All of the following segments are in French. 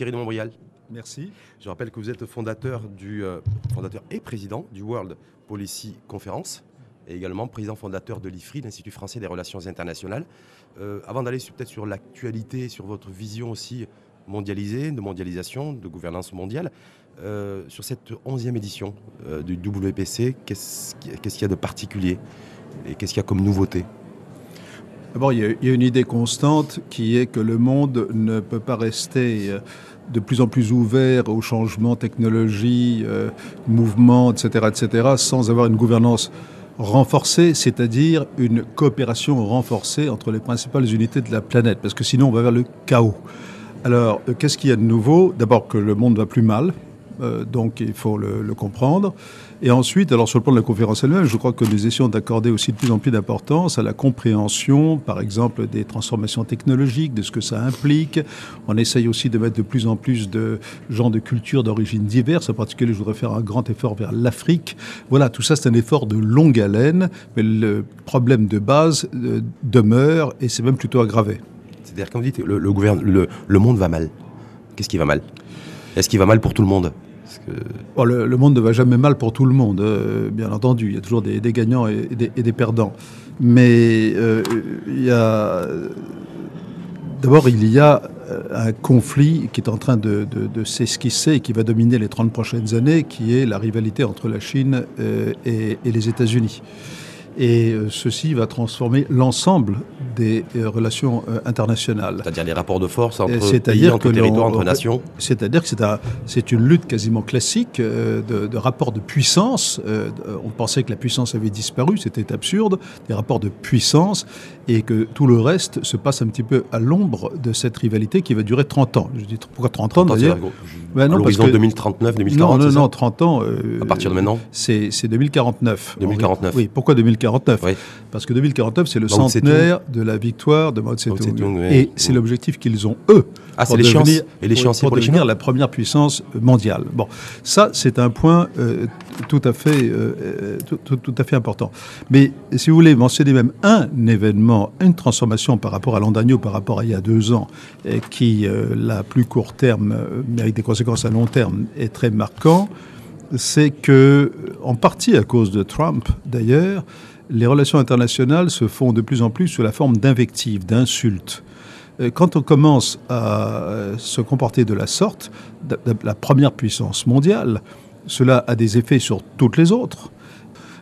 Thierry de Montbrial. Merci. Je rappelle que vous êtes fondateur, du, euh, fondateur et président du World Policy Conference et également président fondateur de l'IFRI, l'Institut français des relations internationales. Euh, avant d'aller peut-être sur l'actualité, sur votre vision aussi mondialisée, de mondialisation, de gouvernance mondiale, euh, sur cette 11e édition du WPC, qu'est-ce qu'il y a de particulier et qu'est-ce qu'il y a comme nouveauté? D'abord, il, y a une idée constante qui est que le monde ne peut pas rester de plus en plus ouvert aux changements, technologies, euh, mouvements, etc., etc., sans avoir une gouvernance renforcée, c'est-à-dire une coopération renforcée entre les principales unités de la planète, parce que sinon on va vers le chaos. Alors, euh, qu'est-ce qu'il y a de nouveau? D'abord que le monde va plus mal, euh, donc il faut le, comprendre. Et ensuite, alors sur le plan de la conférence elle-même, je crois que nous essayons d'accorder aussi de plus en plus d'importance à la compréhension, par exemple, des transformations technologiques, de ce que ça implique. On essaye aussi de mettre de plus en plus de gens de cultures d'origine diverses. En particulier, je voudrais faire un grand effort vers l'Afrique. Voilà, tout ça, c'est un effort de longue haleine, mais le problème de base euh, demeure et c'est même plutôt aggravé. C'est-à-dire, quand vous dites le, le, le monde va mal, qu'est-ce qui va mal? Est-ce qu'il va mal pour tout le monde? Oh, le, monde ne va jamais mal pour tout le monde, euh, bien entendu. Il y a toujours des, gagnants et des, perdants. Mais euh, il y a... D'abord, il y a euh, un conflit qui est en train de, s'esquisser et qui va dominer les 30 prochaines années, qui est la rivalité entre la Chine et, et les États-Unis. Et ceci va transformer l'ensemble des euh, relations euh, internationales. C'est-à-dire les rapports de force entre pays, entre territoires, entre nations C'est-à-dire que c'est une lutte quasiment classique euh, de, rapports de puissance. on pensait que la puissance avait disparu, c'était absurde, des rapports de puissance, et que tout le reste se passe un petit peu à l'ombre de cette rivalité qui va durer 30 ans. Je dis pourquoi 30 ans d'ailleurs ben non, 2039, 2040 Non, non, non, 30 ans. à partir de maintenant C'est 2049. 2049. Oui, pourquoi 2049 Parce que 2049, c'est le centenaire de la victoire de Mao Tse-tung. Et c'est l'objectif qu'ils ont, eux, ah, c'est l'échéance Et l'échéance pour, devenir la première puissance mondiale. Bon, ça, c'est un point euh, tout, à fait, euh, tout, tout, à fait important. Mais si vous voulez mentionner même un événement, une transformation par rapport à l'Andagno, par rapport à il y a deux ans, et qui, euh, la plus court terme, mais avec des conséquences à long terme, est très marquant, c'est que, en partie à cause de Trump d'ailleurs, les relations internationales se font de plus en plus sous la forme d'invectives, d'insultes. Euh, quand on commence à euh, se comporter de la sorte, la première puissance mondiale, cela a des effets sur toutes les autres.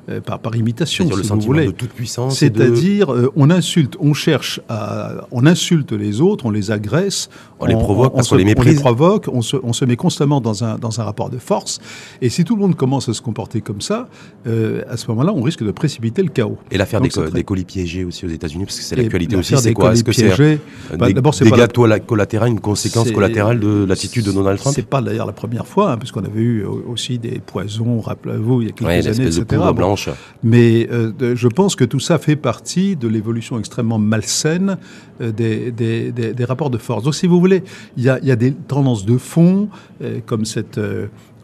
Euh, par, par, imitation, si le vous voulez. de toute puissance. C'est-à-dire, on insulte, on cherche à, on insulte les autres, on les agresse, on, les provoque, on, se, les on les provoque, on se, on se, met constamment dans un, dans un rapport de force. Et si tout le monde commence à se comporter comme ça, euh, à ce moment-là, on risque de précipiter le chaos. Et l'affaire des, des, colis piégés aussi aux États-Unis, parce que c'est l'actualité aussi, c'est quoi? Est-ce que c'est bah, d'abord c'est dégâts la... collatéraux, une conséquence collatérale de l'attitude de Donald Trump? C'est pas d'ailleurs la première fois, hein, puisqu'on avait eu aussi des poisons, rappelez-vous, il y a quelques années, etc. Mais euh, je pense que tout ça fait partie de l'évolution extrêmement malsaine euh, des, des, rapports de force. Donc, si vous voulez, il y a, il y a des tendances de fond, euh, comme cette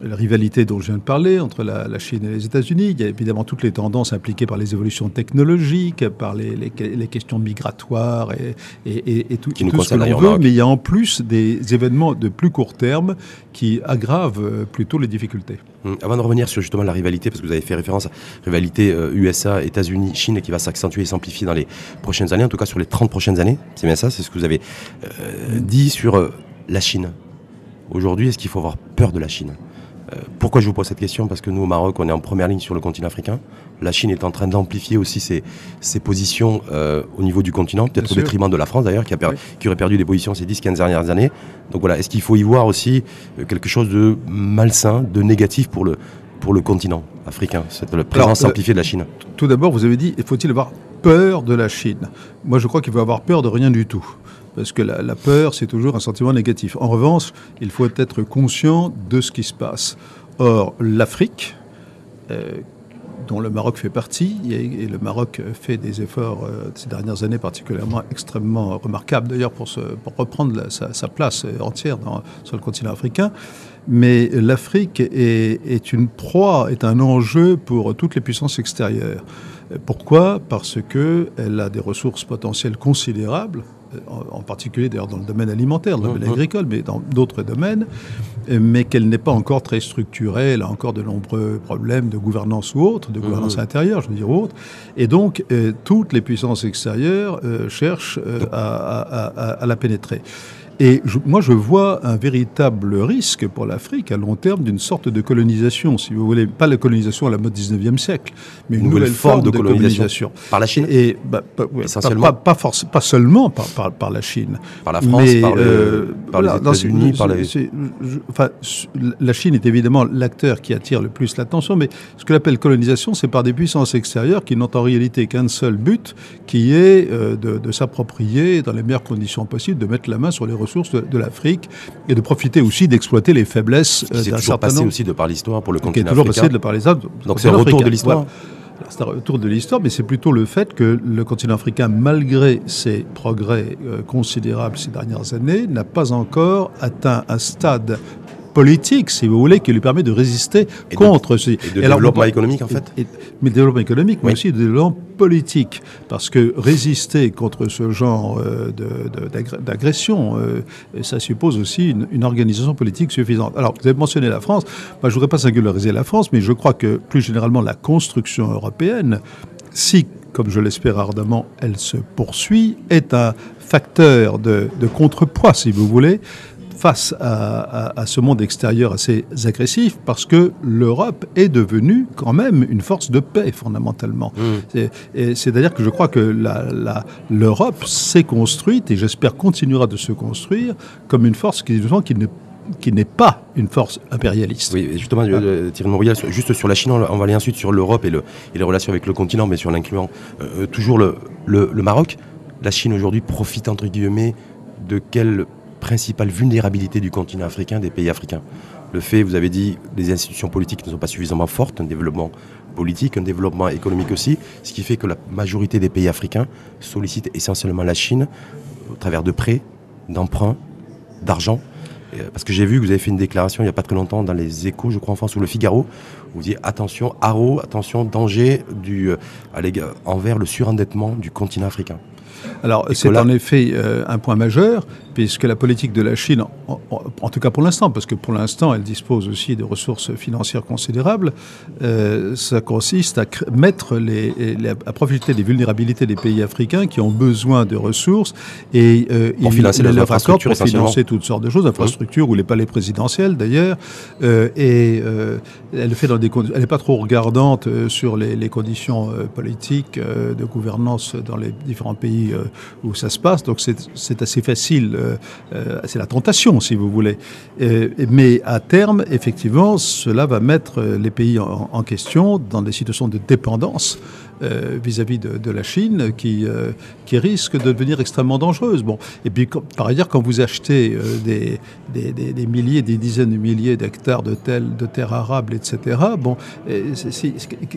la rivalité dont je viens de parler entre la, Chine et les États-Unis. Il y a évidemment toutes les tendances impliquées par les évolutions technologiques, par les, les, questions migratoires et, et, et tout, qui tout ce que l'on veut. Mais il y a en plus des événements de plus court terme qui aggravent euh, plutôt les difficultés. Hum, avant de revenir sur justement la rivalité, parce que vous avez fait référence à la rivalité USA, euh, États-Unis, Chine, qui va s'accentuer et s'amplifier dans les prochaines années, en tout cas sur les 30 prochaines années, c'est bien ça, c'est ce que vous avez euh, dit sur la Chine. Aujourd'hui, est-ce qu'il faut avoir peur de la Chine? Pourquoi je vous pose cette question? Parce que nous, au Maroc, on est en première ligne sur le continent africain. La Chine est en train d'amplifier aussi ses, ses positions euh, au niveau du continent, peut-être au détriment de la France d'ailleurs, qui, qui, aurait perdu des positions ces 10-15 dernières années. Donc voilà, est-ce qu'il faut y voir aussi euh, quelque chose de malsain, de négatif pour le, pour le continent africain, cette présence amplifiée de la Chine? Tout d'abord, vous avez dit, faut-il avoir peur de la Chine Moi, je crois qu'il faut avoir peur de rien du tout parce que la, peur, c'est toujours un sentiment négatif. En revanche, il faut être conscient de ce qui se passe. Or, l'Afrique, euh, dont le Maroc fait partie, et, le Maroc fait des efforts euh, ces dernières années particulièrement extrêmement remarquables, d'ailleurs pour, reprendre sa, place entière sur le continent africain. Mais l'Afrique est, une proie, est un enjeu pour toutes les puissances extérieures. Pourquoi? Parce qu'elle a des ressources potentielles considérables en, particulier d'ailleurs dans le domaine alimentaire, dans le domaine mhm. agricole, mais dans d'autres domaines, mais qu'elle n'est pas encore très structurée. Elle a encore de nombreux problèmes de gouvernance ou autres, de gouvernance mhm. intérieure, je veux dire, ou autre. Et donc, toutes les puissances extérieures cherchent à, la pénétrer. Et moi, je vois un véritable risque pour l'Afrique à long terme d'une sorte de colonisation, si vous voulez, pas la colonisation à la mode 19e siècle, mais une, nouvelle, forme, de, colonisation. Par la Chine Et bah, pas, Essentiellement. Pas, pas, seulement par, par, la Chine. Par la France, par, euh, les États-Unis, par les... Enfin, la Chine est évidemment l'acteur qui attire le plus l'attention, mais ce que l'appelle colonisation, c'est par des puissances extérieures qui n'ont en réalité qu'un seul but, qui est euh, de, de s'approprier dans les meilleures conditions possibles, de mettre la main sur les ressources de, l'Afrique et de profiter aussi d'exploiter les faiblesses euh, d'un certain passé aussi de par l'histoire pour le continent qui est toujours passé de par les Donc c'est un retour de l'histoire. C'est un retour de l'histoire, mais c'est plutôt le fait que le continent africain, malgré ses progrès euh, considérables ces dernières années, n'a pas encore atteint un stade politique, si vous voulez, qui lui permet de résister contre ces... Et de développement économique, en fait Mais de développement économique, mais aussi de développement politique. Parce que résister contre ce genre euh, d'agression, euh, ça suppose aussi une, organisation politique suffisante. Alors, vous avez mentionné la France. Moi, je ne voudrais pas singulariser la France, mais je crois que, plus généralement, la construction européenne, si comme je l'espère ardemment, elle se poursuit, est un facteur de, de contrepoids, si vous voulez, face à, ce monde extérieur assez agressif parce que l'Europe est devenue quand même une force de paix fondamentalement. Mmh. C'est-à-dire que je crois que l'Europe s'est construite et j'espère continuera de se construire comme une force qui, qui ne qui n'est pas une force impérialiste. Oui, justement, euh, Thierry Mouriel, juste sur la Chine, on va aller ensuite sur l'Europe et, le, et, les relations avec le continent, mais sur l'incluant euh, euh, toujours le, le, le Maroc. La Chine aujourd'hui profite, entre guillemets, de quelle principale vulnérabilité du continent africain, des pays africains. Le fait, vous avez dit, les institutions politiques ne sont pas suffisamment fortes, un développement politique, un développement économique aussi, ce qui fait que la majorité des pays africains sollicitent essentiellement la Chine au travers de prêts, d'emprunts, d'argent. Euh, parce que j'ai vu que vous avez fait une déclaration il n'y a pas très longtemps dans les échos, je crois en France, ou le Figaro, où vous dites attention, haro, attention, danger du, euh, envers le surendettement du continent africain. Alors c'est en effet euh, un point majeur, puisque la politique de la Chine, en, tout cas pour l'instant, parce que pour l'instant elle dispose aussi de ressources financières considérables, euh, ça consiste à mettre les, à profiter des vulnérabilités des pays africains qui ont besoin de ressources et euh, pour financer les infrastructures pour financer toutes sortes de choses, infrastructures ou les palais présidentiels d'ailleurs, et elle fait dans des elle n'est pas trop regardante sur les, conditions politiques de gouvernance dans les différents pays euh, où ça se passe. Donc c'est assez facile, euh, euh, c'est la tentation si vous voulez. mais à terme, effectivement, cela va mettre les pays en question dans des situations de dépendance euh, vis-à-vis de, la Chine qui, euh, qui risque de devenir extrêmement dangereuse. Bon. Et puis, par ailleurs, quand vous achetez euh, des, des, des, milliers, des dizaines de milliers d'hectares de, de terres arables, etc., bon,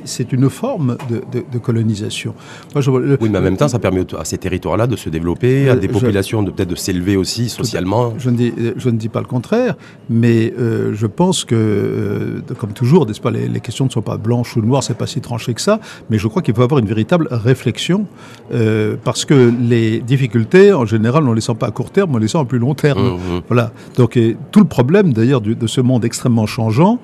c'est une forme de, de colonisation. Moi, je, oui, mais en même temps, ça permet à ces territoires-là de se développer, à des populations de peut-être de s'élever aussi socialement. Je ne, dis, je ne dis pas le contraire, mais je pense que, comme toujours, n'est-ce pas, les, les, questions ne sont pas blanches ou noires, c'est pas si tranché que ça, mais je crois qu'il faut avoir une véritable réflexion, euh, parce que les difficultés, en général, on ne les sent pas à court terme, on les sent à plus long terme. Mmh, mmh. Voilà. Donc, tout le problème, d'ailleurs, de ce monde extrêmement changeant,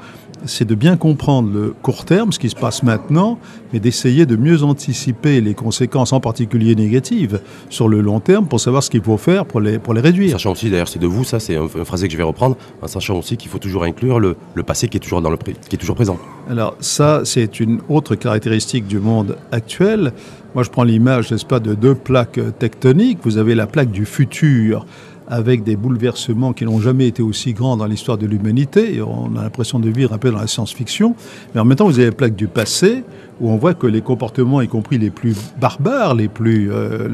c'est de bien comprendre le court terme, ce qui se passe maintenant, mais d'essayer de mieux anticiper les conséquences, en particulier négatives, sur le long terme, pour savoir ce qu'il faut faire pour les, pour les réduire. Sachant aussi, d'ailleurs, c'est de vous, ça, c'est un, phrasé que je vais reprendre, en sachant aussi qu'il faut toujours inclure le, le, passé qui est toujours, dans le, qui est toujours présent. Alors, ça, c'est une autre caractéristique du monde actuel. Moi, je prends l'image, n'est-ce pas, de deux plaques tectoniques. Vous avez la plaque du futur, avec des bouleversements qui n'ont jamais été aussi grands dans l'histoire de l'humanité. On a l'impression de vivre un peu dans la science-fiction. Mais en même temps, vous avez la plaque du passé, où on voit que les comportements, y compris les plus barbares, les plus, euh,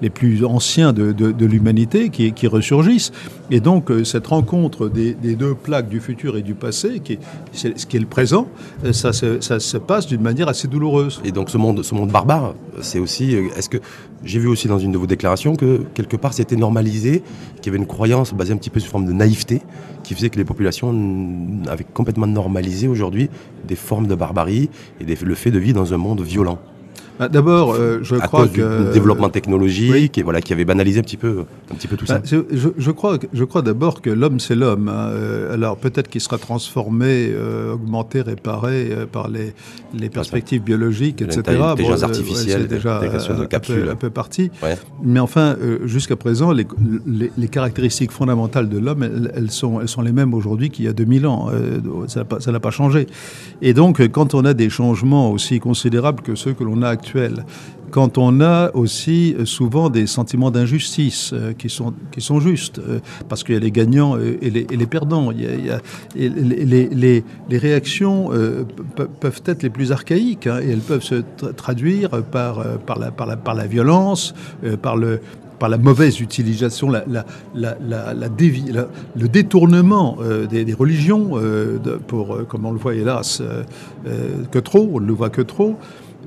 les, plus anciens de, de, l'humanité, qui, qui, ressurgissent. Et donc, euh, cette rencontre des, des, deux plaques du futur et du passé, qui est, ce qui est le présent, euh, ça, ça, se passe d'une manière assez douloureuse. Et donc, ce monde, ce monde barbare, c'est aussi. Est-ce que j'ai vu aussi dans une de vos déclarations que quelque part c'était normalisé, qu'il y avait une croyance basée un petit peu sur forme de naïveté, qui faisait que les populations avaient complètement normalisé aujourd'hui des formes de barbarie et le fait de vivre dans un monde violent. Bah, D'abord, euh, je à crois cause que du développement technologique et voilà qui avait banalisé un petit peu, un petit peu tout ça. Bah, je, je- je crois, je crois d'abord que l'homme, c'est l'homme. hein. Euh, Alors peut-être qu'il sera transformé, euh, augmenté, réparé euh, par les, les perspectives biologiques, etc. L'intelligence euh, artificielle, c'est déjà de euh, un, capsules. peu, un peu parti. Ouais. Mais enfin, euh, jusqu'à présent, les, les- les caractéristiques fondamentales de l'homme, elles, elles sont, elles sont les mêmes aujourd'hui qu'il y a 2000 ans. Euh, ça n'a pas, ça pas changé. Et donc, euh, quand on a des changements aussi considérables que ceux que l'on a quand on a aussi euh, souvent des sentiments d'injustice euh, qui, sont, qui sont justes, euh, parce qu'il y a les gagnants et les, perdants. Il y a, les, les- réactions pe- peuvent être les plus archaïques hein, et elles peuvent se tra- traduire par, par, la, par, la, par la violence, par le par la mauvaise utilisation, la, le détournement des, religions, pour, comme on le voit hélas, que trop, on ne le voit que trop.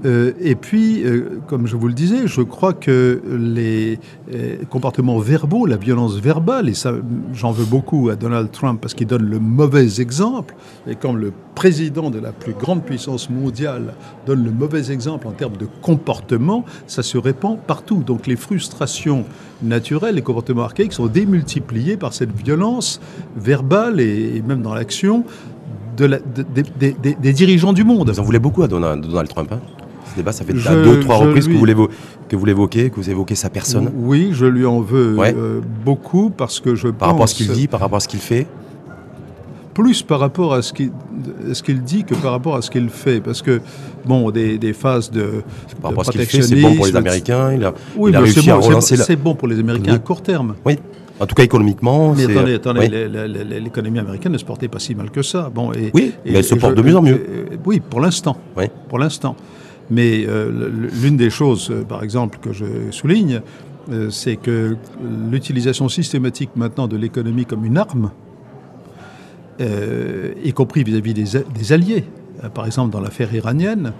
Euh, et puis, euh, comme je vous le disais, je crois que les euh, comportements verbaux, la violence verbale, et ça, j'en veux beaucoup à Donald Trump parce qu'il donne le mauvais exemple, et comme le président de la plus grande puissance mondiale donne le mauvais exemple en termes de comportement, ça se répand partout. Donc les frustrations naturelles, les comportements archaïques sont démultipliés par cette violence verbale et, même dans l'action de la- de- des- dirigeants du monde. Vous en voulez beaucoup à Donald, Trump. Hein? Débat, ça fait Je- à deux, trois reprises que lui- vous l'évo- que vous l'évoquez, que vous évoquez sa personne, Oui, je lui en veux Ouais. euh, beaucoup parce que je par rapport à ce qu'il dit, par rapport à ce qu'il fait. plus par rapport à ce qu'il dit que par rapport à ce qu'il fait. Parce que, bon, des, des phases de. Par de rapport à ce qu'il fait, c'est bon pour les protectionnisme, Américains. Il a, Oui, il a réussi à bon, c'est relancer la. c'est bon pour les Américains à court terme. Oui, en tout cas économiquement. Mais attendez, attendez, oui. l'économie américaine ne se portait pas si mal que ça. Bon, et, Oui, et- mais elle se porte je- de mieux en mieux. oui, pour l'instant. Oui. Pour l'instant. Mais euh, l'une des choses, euh, par exemple, que je souligne, euh, c'est que l'utilisation systématique maintenant de l'économie comme une arme, y compris vis-à-vis des, alliés, par exemple dans l'affaire iranienne,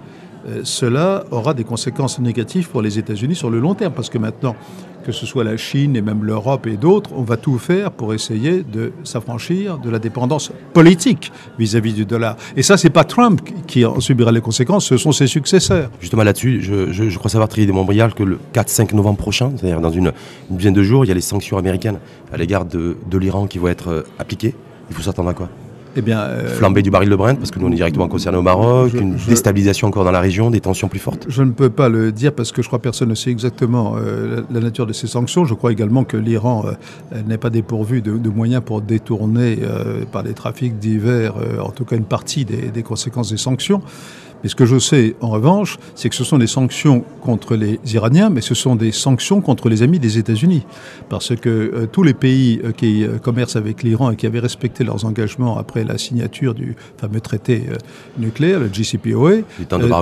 euh, cela aura des conséquences négatives pour les États-Unis sur le long terme, parce que maintenant, que ce soit la Chine et même l'Europe et d'autres, on va tout faire pour essayer de s'affranchir de la dépendance politique vis-à-vis du dollar. Et ça, c'est pas Trump qui en subira les conséquences, ce sont ses successeurs. Justement là-dessus, je, crois savoir, Thierry Montbrial, que le 4-5 novembre prochain, c'est-à-dire dans une, dizaine de jours, il y a les sanctions américaines à l'égard de, de l'Iran qui vont être euh, appliquées. Il faut s'attendre à quoi? Eh bien, euh, Flambée du baril de Brent, parce que nous on est directement concernés au Maroc, Je- une je- déstabilisation encore dans la région, des tensions plus fortes. Je ne peux pas le dire parce que je crois que personne ne sait exactement euh, la, la nature de ces sanctions. Je crois également que l'Iran euh, n'est pas dépourvu de, de moyens pour détourner par des trafics divers, en tout cas une partie des, des conséquences des sanctions. Mais ce que je sais, en revanche, c'est que ce sont des sanctions contre les Iraniens, mais ce sont des sanctions contre les amis des États-Unis. Parce que euh, tous les pays euh, qui euh, commercent avec l'Iran et qui avaient respecté leurs engagements après la signature du fameux traité nucléaire, le JCPOA,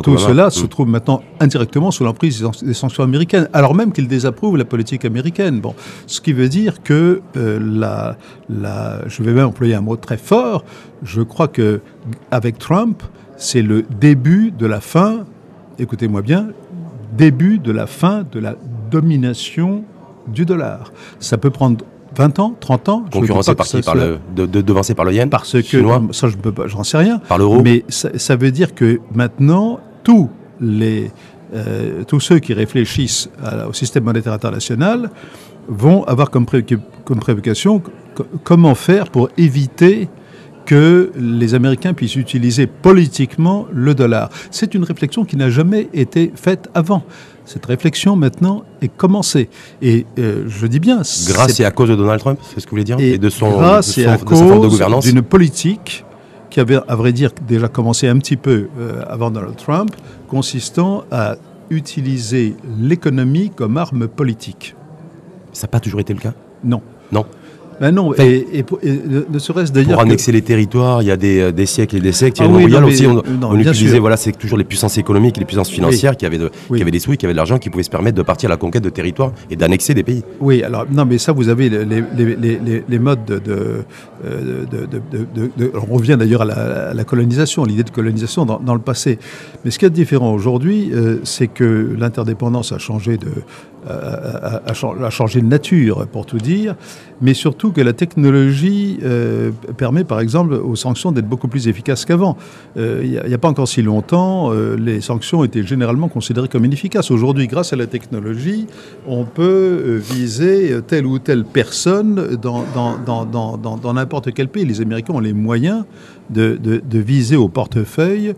tout cela Mm. se trouve maintenant indirectement sous l'emprise des san- des sanctions américaines, alors même qu'ils désapprouvent la politique américaine. Bon, ce qui veut dire que la, la, je vais même employer un mot très fort. Je crois que avec Trump, c'est le début de la fin. Écoutez-moi bien, début de la fin de la domination du dollar. Ça peut prendre 20 ans, 30 ans. Concurrencé par qui le, de, de- devancé par le yen parce que chinois, ça je ne peux pas, j'en sais rien. par l'euro. Mais ça, ça veut dire que maintenant, tous, les, euh, tous ceux qui réfléchissent à- au système monétaire international vont avoir comme, comme préoccupation co- comment faire pour éviter que les Américains puissent utiliser politiquement le dollar. C'est une réflexion qui n'a jamais été faite avant. Cette réflexion maintenant est commencée. Et euh, je dis bien, Grâce et à cause de Donald Trump, c'est ce que vous voulez dire et de son, grâce de et son- à de sa forme de cause gouvernance d'une politique qui avait, à vrai dire, déjà commencé un petit peu euh, avant Donald Trump, consistant à utiliser l'économie comme arme politique. Ça n'a pas toujours été le cas? Non. Non? Ben non, Enfin, et, et pour- et ne ne serait-ce d'ailleurs Pour que- annexer les territoires, il y a des, euh, des siècles et des siècles. Ah oui, non, mais- aussi, on, non, on bien utilisait, sûr. voilà, c'est toujours les puissances économiques et les puissances financières qui, avaient de- Oui. qui avaient des sous qui avaient de l'argent, qui pouvaient se permettre de partir à la conquête de territoires et d'annexer des pays. Oui, alors non, mais ça, vous avez les, les, les, les- les modes de, euh, On revient d'ailleurs à la, à la colonisation, à l'idée de colonisation dans, dans le passé. Mais ce qui est différent aujourd'hui, euh, c'est que l'interdépendance a changé de, a, changé de nature, pour tout dire, mais surtout que la technologie euh, permet, par exemple, aux sanctions d'être beaucoup plus efficaces qu'avant. Euh, il n'y a, pas encore si longtemps, euh, les sanctions étaient généralement considérées comme inefficaces. Aujourd'hui, grâce à la technologie, on peut viser telle ou telle personne dans n'importe quel pays. Les Américains ont les moyens de, viser au portefeuille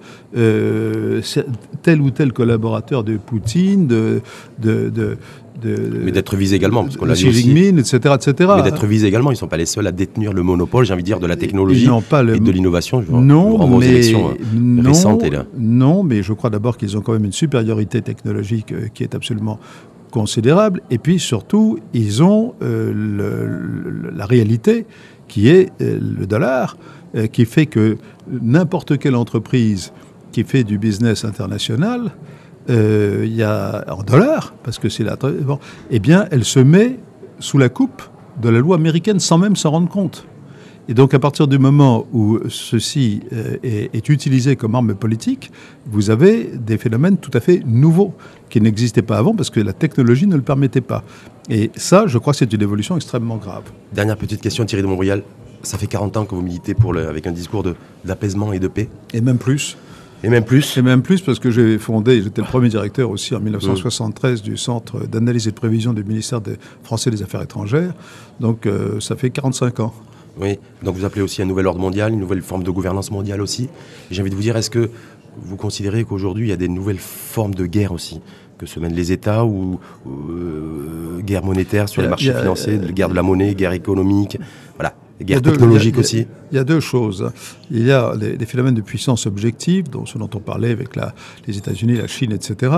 tel ou tel collaborateur de Poutine, de, de mais d'être visés également, parce qu'on l'a dit aussi. etc., etc. Mais d'être visés également, ils ne sont pas les seuls à détenir le monopole, j'ai envie de dire, de la technologie et de l'innovation. Non, mais élections euh, récentes. non, mais je crois d'abord qu'ils ont quand même une supériorité technologique euh, qui est absolument considérable. Et puis surtout, ils ont euh, la réalité qui est le dollar, qui fait que n'importe quelle entreprise qui fait du business international euh, il y a, en dollars, parce que c'est la. Bon, eh bien, elle se met sous la coupe de la loi américaine sans même s'en rendre compte. Et donc, à partir du moment où ceci euh, est, utilisé comme arme politique, vous avez des phénomènes tout à fait nouveaux qui n'existaient pas avant parce que la technologie ne le permettait pas. Et ça, je crois que c'est une évolution extrêmement grave. Dernière petite question, Thierry de Montbrial. Ça fait 40 ans que vous militez pour le, avec un discours d'apaisement et de paix. Et même plus. Et même plus Et même plus parce que j'ai fondé, j'étais le premier directeur aussi en 1973 du Centre d'analyse et de prévision du ministère des Français des Affaires étrangères. Donc euh, ça fait 45 ans. Oui, donc vous appelez aussi un nouvel ordre mondial, une nouvelle forme de gouvernance mondiale aussi. J'ai envie de vous dire, est-ce que vous considérez qu'aujourd'hui il y a des nouvelles formes de guerre aussi? Que se mènent les États ou, euh, guerre monétaire sur les marchés financiers, guerre de la monnaie, guerre économique? Voilà guerre technologique aussi Il y a deux choses. Il y a des phénomènes de puissance objective, dont, ce dont on parlait avec la, les États-Unis, la Chine, etc.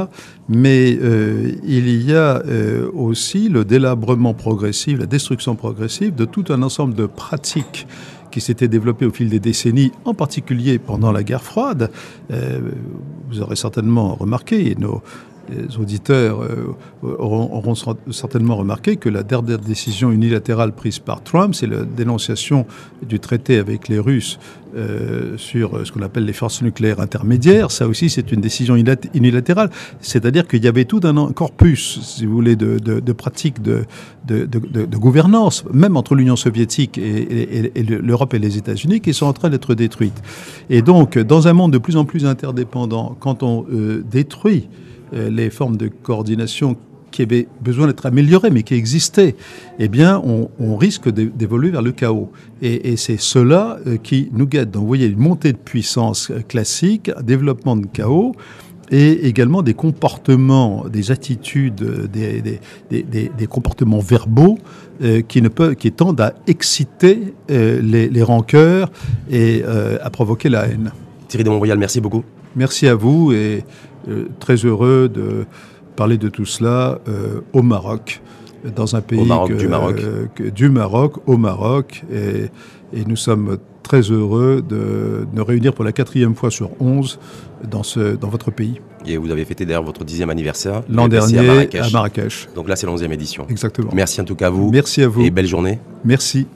Mais euh, il y a euh, aussi le délabrement progressif, la destruction progressive de tout un ensemble de pratiques qui s'étaient développées au fil des décennies, en particulier pendant la guerre froide. Euh, vous aurez certainement remarqué, nos, les auditeurs euh, auront, certainement remarqué que la dernière décision unilatérale prise par Trump, c'est la dénonciation du traité avec les Russes euh, sur ce qu'on appelle les forces nucléaires intermédiaires. Ça aussi, c'est une décision unilatérale. C'est-à-dire qu'il y avait tout un corpus, si vous voulez, de, pratiques de, gouvernance, même entre l'Union soviétique et, l'Europe et les États-Unis, qui sont en train d'être détruites. Et donc, dans un monde de plus en plus interdépendant, quand on euh, détruit euh, les formes de coordination qui avaient besoin d'être améliorées, mais qui existaient, eh bien, on, risque d'évoluer vers le chaos. Et, c'est cela euh, qui nous guette. Donc, vous voyez, une montée de puissance classique, un développement de chaos, et également des comportements, des attitudes, des, comportements verbaux euh, qui, tendent à exciter les, les, rancœurs et à provoquer la haine. Thierry de Montbrial, merci beaucoup. Merci à vous et euh, très heureux de parler de tout cela euh, au Maroc, dans un pays du Maroc, du Maroc au Maroc, et, nous sommes très heureux de nous réunir pour la quatrième fois sur onze dans, ce, dans votre pays. Et vous avez fêté d'ailleurs votre dixième anniversaire l'an dernier à Marrakech. à Marrakech. Donc là, c'est l'onzième édition. Exactement. Merci en tout cas à vous. Merci à vous. Et belle journée. Merci.